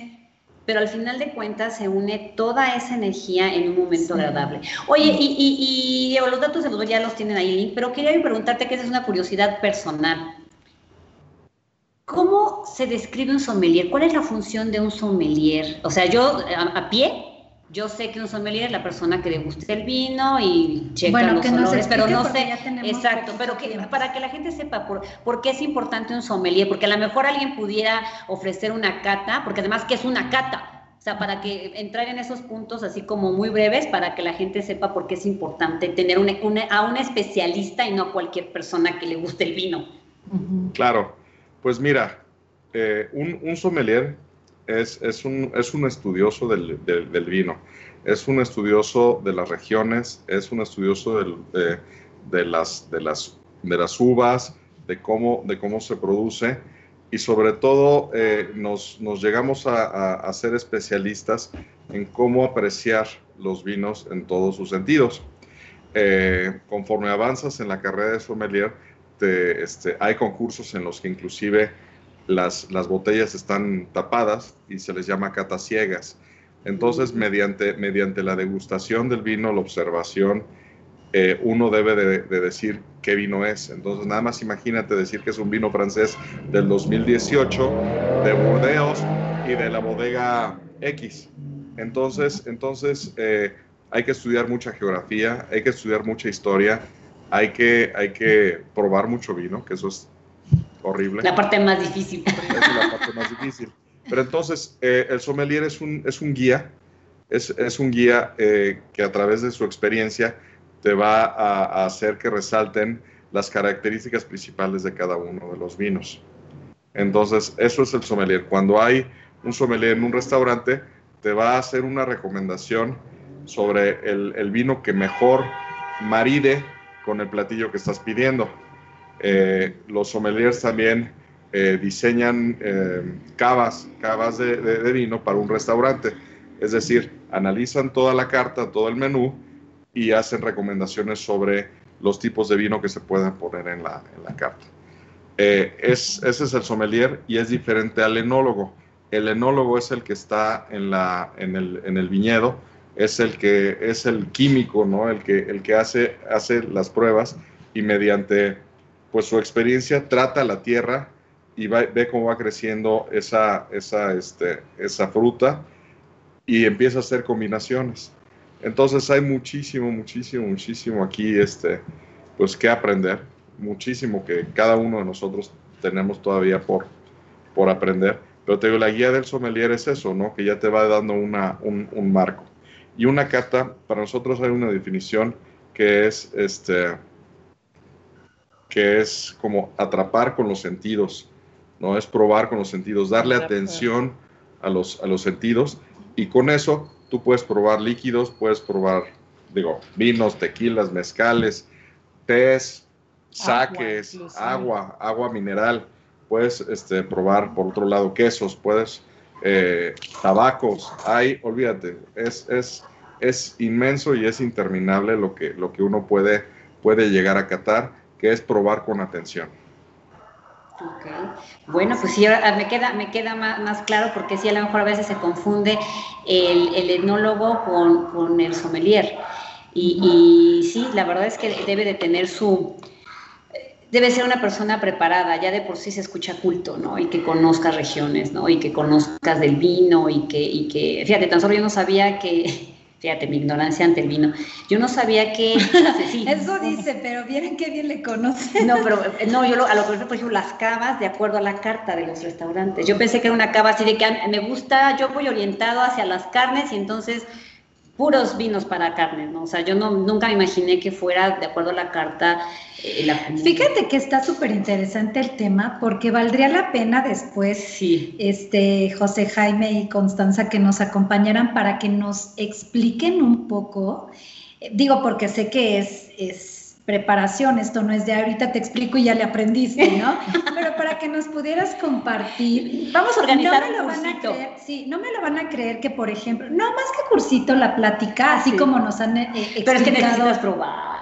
pero al final de cuentas se une toda esa energía en un momento agradable. Oye, y, y, los datos de los ya los tienen ahí, pero quería preguntarte que esa es una curiosidad personal. ¿Cómo se describe un sommelier? ¿Cuál es la función de un sommelier? O sea, yo a pie yo sé que un sommelier es la persona que degusta el vino y checa los olores, pero no sé, exacto, pero que, para que la gente sepa por, por, qué es importante un sommelier, porque a lo mejor alguien pudiera ofrecer una cata, porque además, ¿qué es una cata? O sea, para que entrar en esos puntos así como muy breves, para que la gente sepa por qué es importante tener a un especialista y no a cualquier persona que le guste el vino.
Claro, pues mira, eh, un, un sommelier es, es, un, es un, estudioso del, del, vino, es un estudioso de las regiones, es un estudioso del, de, de, las, de, las, de las uvas, de cómo, de cómo se produce y sobre todo eh, nos, nos, llegamos a, a, ser especialistas en cómo apreciar los vinos en todos sus sentidos. Eh, conforme avanzas en la carrera de sommelier, te, este, hay concursos en los que inclusive las, las botellas están tapadas y se les llama catas ciegas. Entonces, mediante, mediante la degustación del vino, la observación, eh, uno debe de, decir qué vino es. Entonces, nada más imagínate decir que es un vino francés del 2018 de Bordeaux y de la bodega X. Entonces, entonces eh, hay que estudiar mucha geografía, hay que estudiar mucha historia, hay que, hay que probar mucho vino, que eso es horrible.
La parte más difícil.
es la parte más difícil. Pero entonces, eh, el sommelier es un, es un guía, es, es un guía eh, que a través de su experiencia te va a, hacer que resalten las características principales de cada uno de los vinos. Entonces, eso es el sommelier. Cuando hay un sommelier en un restaurante, te va a hacer una recomendación sobre el, el vino que mejor maride con el platillo que estás pidiendo. Eh, los sommeliers también eh, diseñan cavas, cavas de, vino para un restaurante. Es decir, analizan toda la carta, todo el menú y hacen recomendaciones sobre los tipos de vino que se pueden poner en la, carta. es, ese es el sommelier y es diferente al enólogo. El enólogo es el que está en, la, en, el, en el viñedo, es el que es el químico, ¿no? El que, el que hace, hace las pruebas y mediante pues su experiencia trata la tierra y ve cómo va creciendo esa, esa, este, esa fruta y empieza a hacer combinaciones. Entonces hay muchísimo, muchísimo, muchísimo aquí este, pues que aprender, muchísimo que cada uno de nosotros tenemos todavía por, por aprender. Pero te digo, la guía del sommelier es eso, ¿no? Que ya te va dando una, un, un marco. Y una cata, para nosotros hay una definición que es, este, que es como atrapar con los sentidos, ¿no? Es probar con los sentidos, darle atención a los, a los sentidos y con eso tú puedes probar líquidos, puedes probar, digo, vinos, tequilas, mezcales, tés, saques, agua, agua, mineral. Puedes este, probar, por otro lado, quesos, puedes eh, tabacos, hay, olvídate, es, es, es inmenso y es interminable lo que, lo que uno puede, puede llegar a catar, que es probar con atención.
Bueno, pues sí, ahora me queda, me queda más, claro porque sí, a lo mejor a veces se confunde el, el etnólogo con, con, el sommelier. Y, y, sí, la verdad es que debe de tener su, debe ser una persona preparada, ya de por sí se escucha culto, ¿no? Y que conozcas regiones, ¿no? Y que conozcas del vino y que, y que, fíjate, tan solo yo no sabía que, fíjate, mi ignorancia ante el vino, yo no sabía que...
Eso dice, pero miren qué bien le conoce.
No, pero no, yo lo, a lo que por ejemplo, las cavas de acuerdo a la carta de los restaurantes. Yo pensé que era una cava así de que me gusta, yo voy orientado hacia las carnes y entonces puros vinos para carne, ¿no? O sea, yo no, nunca me imaginé que fuera de acuerdo a la carta.
Eh, Fíjate que está súper interesante el tema porque valdría la pena después,
sí.
este, José Jaime y Constanza, que nos acompañaran para que nos expliquen un poco, eh, digo porque sé que es, es preparación, esto no es de ahorita te explico y ya le aprendiste, ¿no? Pero para que nos pudieras compartir,
vamos a organizar
no me lo van a creer, sí, no me lo van a creer que por ejemplo, no más que cursito la plática, así como nos han explicado. Eh,
Pero es que necesitas probar.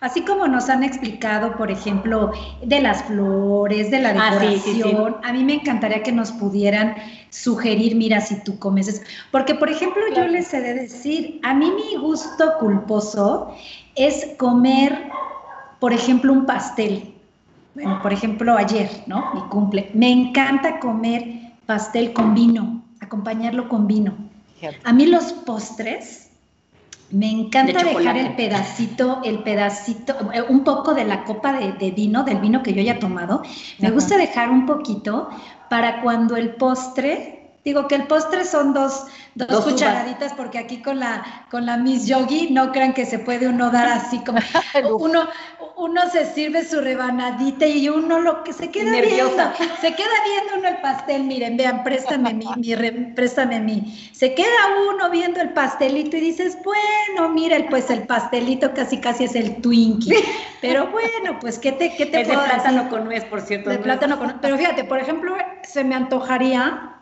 Así como nos han explicado, por ejemplo, de las flores, de la ah, decoración, a mí me encantaría que nos pudieran sugerir, mira, si tú comes Porque, por ejemplo, yo les he de decir, a mí mi gusto culposo es comer por ejemplo, un pastel. Bueno, por ejemplo, ayer, ¿no? Mi cumple. Me encanta comer pastel con vino, acompañarlo con vino. A mí los postres, me encanta dejar el pedacito, el pedacito, eh, un poco de la copa de, vino, del vino que yo haya tomado. Me gusta dejar un poquito para cuando el postre Digo que el postre son dos, dos, cucharaditas, porque aquí con la, con la Miss Yogi no crean que se puede uno dar así como uno, uno se sirve su rebanadita y uno lo que se queda Nerviosa. viendo, se queda viendo uno el pastel, miren, vean, préstame mi, mi préstame mi, se queda uno viendo el pastelito y dices, bueno, mira, pues el pastelito casi casi es el Twinkie, pero bueno, pues qué te, qué te
es de plátano con nuez, por cierto.
De plátano con pero fíjate, por ejemplo, se me antojaría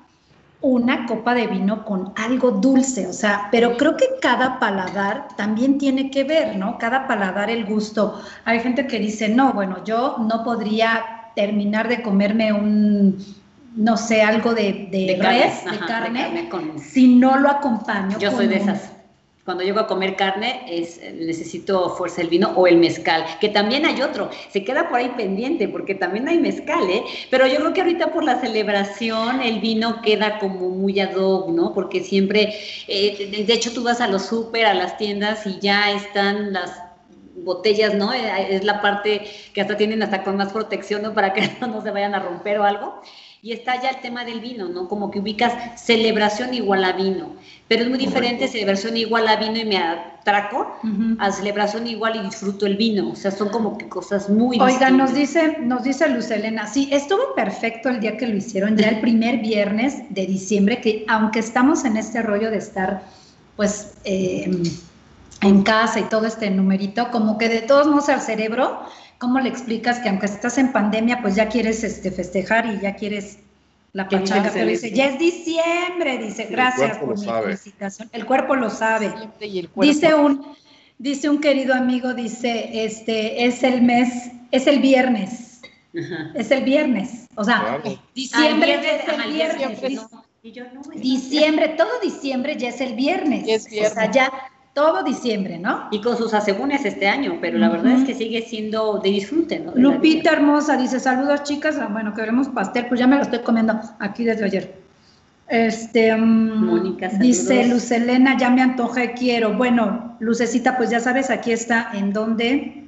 una copa de vino con algo dulce, o sea, pero creo que cada paladar también tiene que ver, ¿no? Cada paladar el gusto. Hay gente que dice, no, bueno, yo no podría terminar de comerme un, no sé, algo de, de, res, de carne, si no lo acompaño.
Yo soy de esas cuando llego a comer carne es necesito fuerza el vino o el mezcal, que también hay otro, se queda por ahí pendiente porque también hay mezcal, ¿eh? Pero yo creo que ahorita por la celebración el vino queda como muy ad hoc, ¿no? Porque siempre, eh, de hecho tú vas a los súper, a las tiendas y ya están las botellas, ¿no? Eh, es la parte que hasta tienen hasta con más protección, ¿no? Para que no se vayan a romper o algo. Y está ya el tema del vino, ¿no? Como que ubicas celebración igual a vino. Pero es muy diferente celebración igual a vino y me atraco a celebración igual y disfruto el vino. O sea, son como que cosas muy
Oiga, nos dice, nos dice Luz Elena, sí, estuvo perfecto el día que lo hicieron, ya el primer viernes de diciembre, que aunque estamos en este rollo de estar, pues, eh, en casa y todo este numerito, como que de todos modos al cerebro ¿cómo le explicas que aunque estás en pandemia, pues ya quieres este, festejar y ya quieres la pachanga? Pero dice, ya es diciembre, dice, gracias por mi felicitación. El cuerpo lo sabe. Dice un, dice un querido amigo, dice, este, es el mes, es el viernes. Es el viernes. O sea, diciembre es el viernes. Diciembre, todo diciembre ya es el viernes. O sea, ya todo diciembre, ¿no?
Y con sus asegúnes este año, pero la verdad es que sigue siendo de disfrute, ¿no?
Lupita hermosa dice, saludos chicas, ah, bueno, queremos pastel, pues ya me lo estoy comiendo aquí desde ayer. Este, mm, Mónica, dice Lucelena, ya me antojé, quiero. Bueno, Lucecita, pues ya sabes, aquí está en donde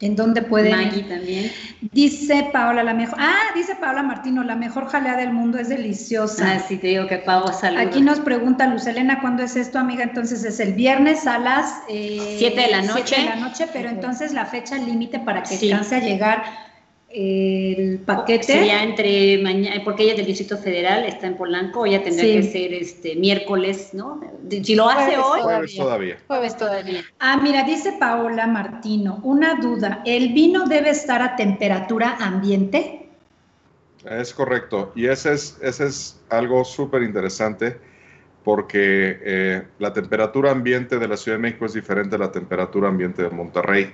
en dónde puede.
Maggie también.
Dice Paola, la mejor. Ah, dice Paola Martino, la mejor jalea del mundo es deliciosa.
Ah, sí, te digo que Paola saluda.
Aquí nos pregunta Luz Elena, ¿cuándo es esto, amiga? Entonces es el viernes a las 7
eh, de la noche.
7 de la noche, pero entonces la fecha límite para que sí. alcance a llegar el paquete.
Sería entre mañana, porque ella es del Distrito Federal, está en Polanco, ella tendría que ser este miércoles, ¿no? Si lo hace hoy.
Jueves todavía.
Jueves todavía.
Ah, mira, dice Paola Martino, una duda, ¿el vino debe estar a temperatura ambiente?
Es correcto, y ese es, ese es algo súper interesante porque eh, la temperatura ambiente de la Ciudad de México es diferente a la temperatura ambiente de Monterrey,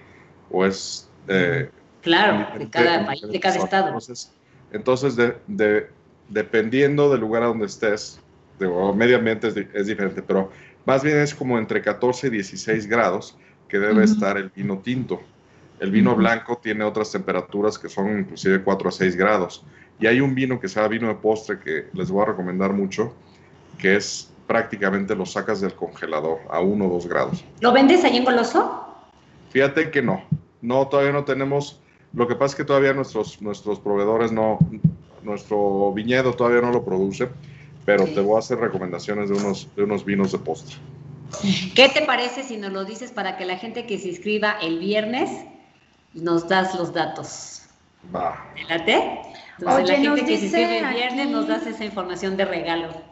o es... Eh,
Claro, de cada país, de cada estado.
Entonces, de, dependiendo del lugar a donde estés, de, medio ambiente es, diferente, pero más bien es como entre 14 y 16 grados que debe estar el vino tinto. El vino blanco tiene otras temperaturas que son inclusive 4 a 6 grados. Y hay un vino que se llama vino de postre que les voy a recomendar mucho, que es prácticamente lo sacas del congelador a 1 o 2 grados.
¿Lo vendes ahí en Goloso?
Fíjate que no. No, todavía no tenemos lo que pasa es que todavía nuestros, nuestros proveedores no, nuestro viñedo todavía no lo produce, pero te voy a hacer recomendaciones de unos, de unos vinos de postre.
¿Qué te parece si nos lo dices para que la gente que se inscriba el viernes nos das los datos?
Va.
¿Te Entonces, la gente que se inscribe el viernes nos das esa información de regalo.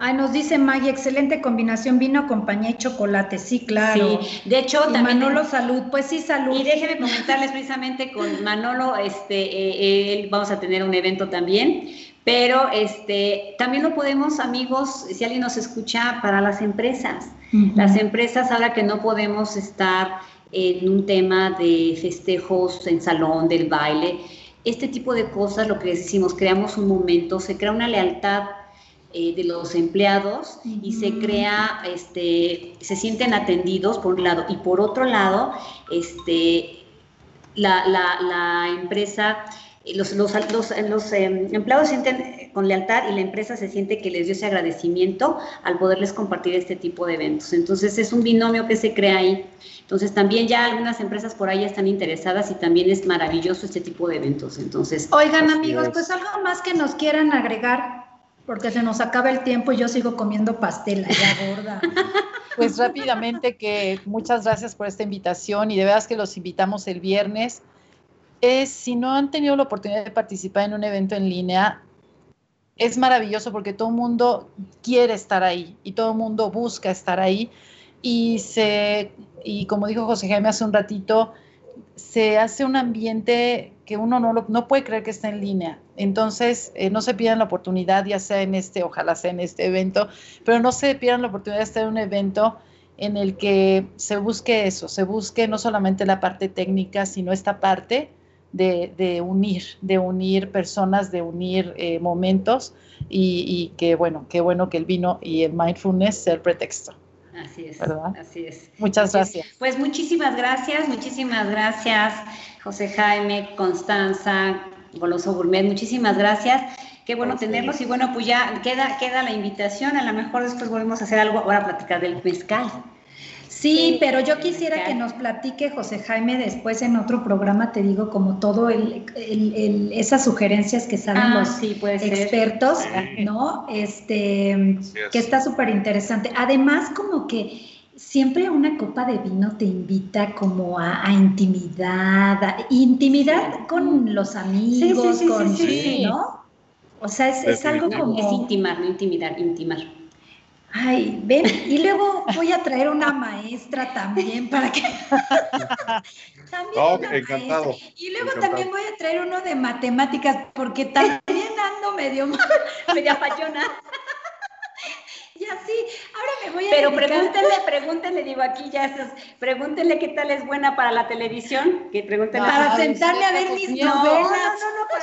Ay, nos dice Maggie, excelente combinación vino, compañía y chocolate. Sí, claro.
Sí, de hecho, también.
Manolo, salud. Pues sí, salud.
Y déjeme comentarles precisamente con Manolo, este, eh, él, vamos a tener un evento también. Pero este, también lo podemos, amigos, si alguien nos escucha, para las empresas. Las empresas, ahora que no podemos estar en un tema de festejos en salón, del baile, este tipo de cosas, lo que decimos, creamos un momento, se crea una lealtad eh, de los empleados y se crea, este, se sienten atendidos por un lado y por otro lado, este, la, la, empresa, eh, los, los, los, em, empleados sienten con lealtad y la empresa se siente que les dio ese agradecimiento al poderles compartir este tipo de eventos. Entonces es un binomio que se crea ahí. Entonces también ya algunas empresas por ahí están interesadas y también es maravilloso este tipo de eventos. Entonces,
oigan amigos, pues algo más que nos quieran agregar porque se nos acaba el tiempo y yo sigo comiendo pastel ya gorda.
Pues rápidamente que muchas gracias por esta invitación y de veras que los invitamos el viernes. Es, si no han tenido la oportunidad de participar en un evento en línea, es maravilloso porque todo el mundo quiere estar ahí y todo el mundo busca estar ahí. Y, se, y como dijo José Jaime hace un ratito, se hace un ambiente que uno no, no puede creer que está en línea. Entonces, eh, no se pierdan la oportunidad, ya sea en este, ojalá sea en este evento, pero no se pierdan la oportunidad de estar en un evento en el que se busque eso, se busque no solamente la parte técnica, sino esta parte de, unir, de unir personas, de unir eh, momentos y, y que bueno, qué bueno que el vino y el mindfulness sea el pretexto.
Así es, así es.
Muchas gracias.
Pues muchísimas gracias, muchísimas gracias, José Jaime, Constanza, Goloso Gourmet, muchísimas gracias. Qué bueno tenerlos y bueno, pues ya queda, queda la invitación, a lo mejor después volvemos a hacer algo, ahora a platicar del mezcal.
Sí, pero yo quisiera que nos platique José Jaime después en otro programa, te digo, como todo el, esas sugerencias que salen ah, los expertos, ¿no? Este, que está súper interesante. Además, como que siempre una copa de vino te invita como a, intimidad, intimidad con los amigos, con, ¿no? O sea, es, es algo como...
Es intimar, no intimidar, intimar.
Ay, ven, y luego voy a traer una maestra también para que...
también encantado.
Y luego también voy a traer uno de matemáticas, porque también ando medio mal,
media fallona.
Y así, ahora me voy a
Pero pregúntenle, pregúntenle, digo aquí ya esas, pregúntenle qué tal es buena para la televisión, que pregúntenle.
para sentarle a ver mis novelas.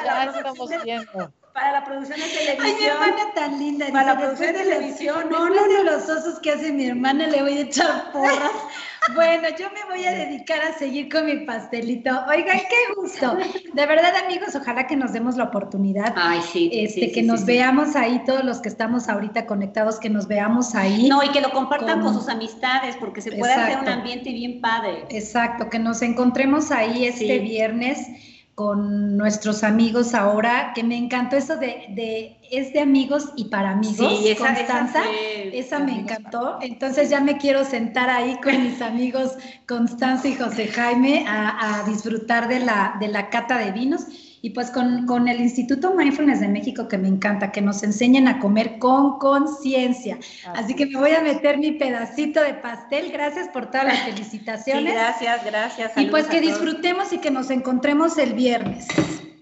La estamos viendo para la producción de televisión.
Ay, mi hermana tan linda.
Para la producción de televisión.
No, no, no, los osos que hace mi hermana le voy a echar porras. Bueno, yo me voy a dedicar a seguir con mi pastelito. Oigan, qué gusto. De verdad, amigos, ojalá que nos demos la oportunidad.
Ay, sí.
Este, que nos veamos ahí, todos los que estamos ahorita conectados, que nos veamos ahí.
No, y que lo compartan con, sus amistades, porque se puede hacer un ambiente bien padre.
Exacto, que nos encontremos ahí este viernes con nuestros amigos ahora, que me encantó eso de, de es de amigos y para amigos, sí, esa, Constanza, esa, me encantó. Entonces ya me quiero sentar ahí con mis amigos Constanza y José Jaime a, a disfrutar de la, de la cata de vinos y pues con, el Instituto Mindfulness de México que me encanta, que nos enseñen a comer con conciencia. Así que me voy a meter mi pedacito de pastel. Gracias por todas las felicitaciones.
gracias, gracias.
Y pues que disfrutemos y que nos encontremos el viernes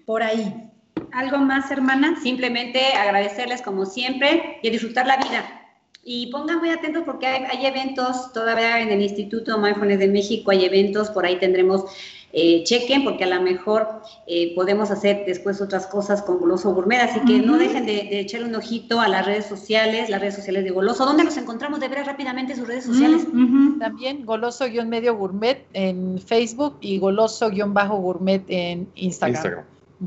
por ahí. ¿Algo más, hermana?
Simplemente agradecerles como siempre y disfrutar la vida. Y pongan muy atentos porque hay, hay, eventos todavía en el Instituto Mindfulness de México, hay eventos, por ahí tendremos eh, chequen porque a lo mejor eh, podemos hacer después otras cosas con Goloso Gourmet, así que no dejen de, echarle un ojito a las redes sociales, las redes sociales de Goloso. ¿Dónde los encontramos? De ver rápidamente sus redes sociales.
También Goloso-medio gourmet en Facebook y Goloso-gourmet en Instagram.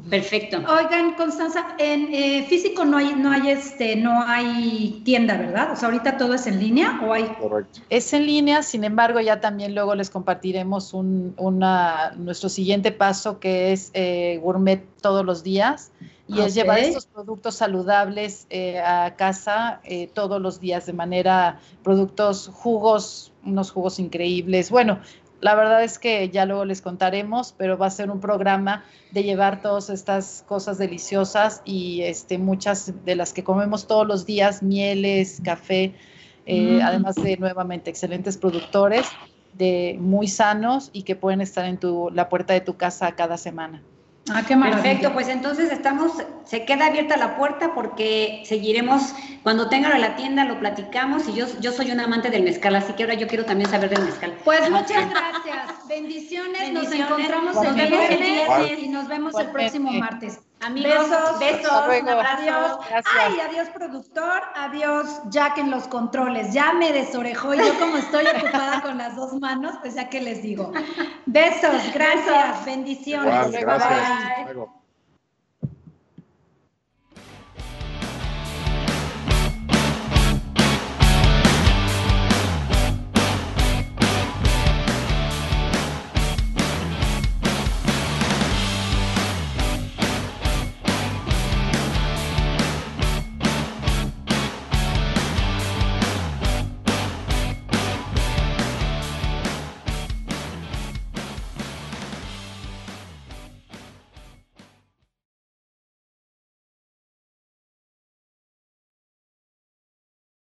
Perfecto.
Oigan, Constanza, en eh, físico no hay, no hay este, no hay tienda, ¿verdad? O sea, ahorita todo es en línea o hay.
Correcto. Es en línea, sin embargo, ya también luego les compartiremos un, una, nuestro siguiente paso que es eh, gourmet todos los días y es llevar estos productos saludables eh, a casa todos los días de manera productos jugos, unos jugos increíbles. Bueno, la verdad es que ya luego les contaremos, pero va a ser un programa de llevar todas estas cosas deliciosas y este, muchas de las que comemos todos los días, mieles, café, eh, mm. además de nuevamente excelentes productores, de muy sanos y que pueden estar en tu, la puerta de tu casa cada semana.
Ah, qué Perfecto, pues entonces estamos, se queda abierta la puerta porque seguiremos, cuando tengan la tienda lo platicamos y yo, yo soy un amante del mezcal, así que ahora yo quiero también saber del mezcal.
Pues muchas gracias, bendiciones, nos encontramos el viernes y nos vemos el próximo martes.
Amigos, besos, besos un abrazo.
Ay, adiós productor, adiós Jack en los controles. Ya me desorejó y yo como estoy ocupada con las dos manos, pues ya que les digo. Besos, gracias, bendiciones.
gracias.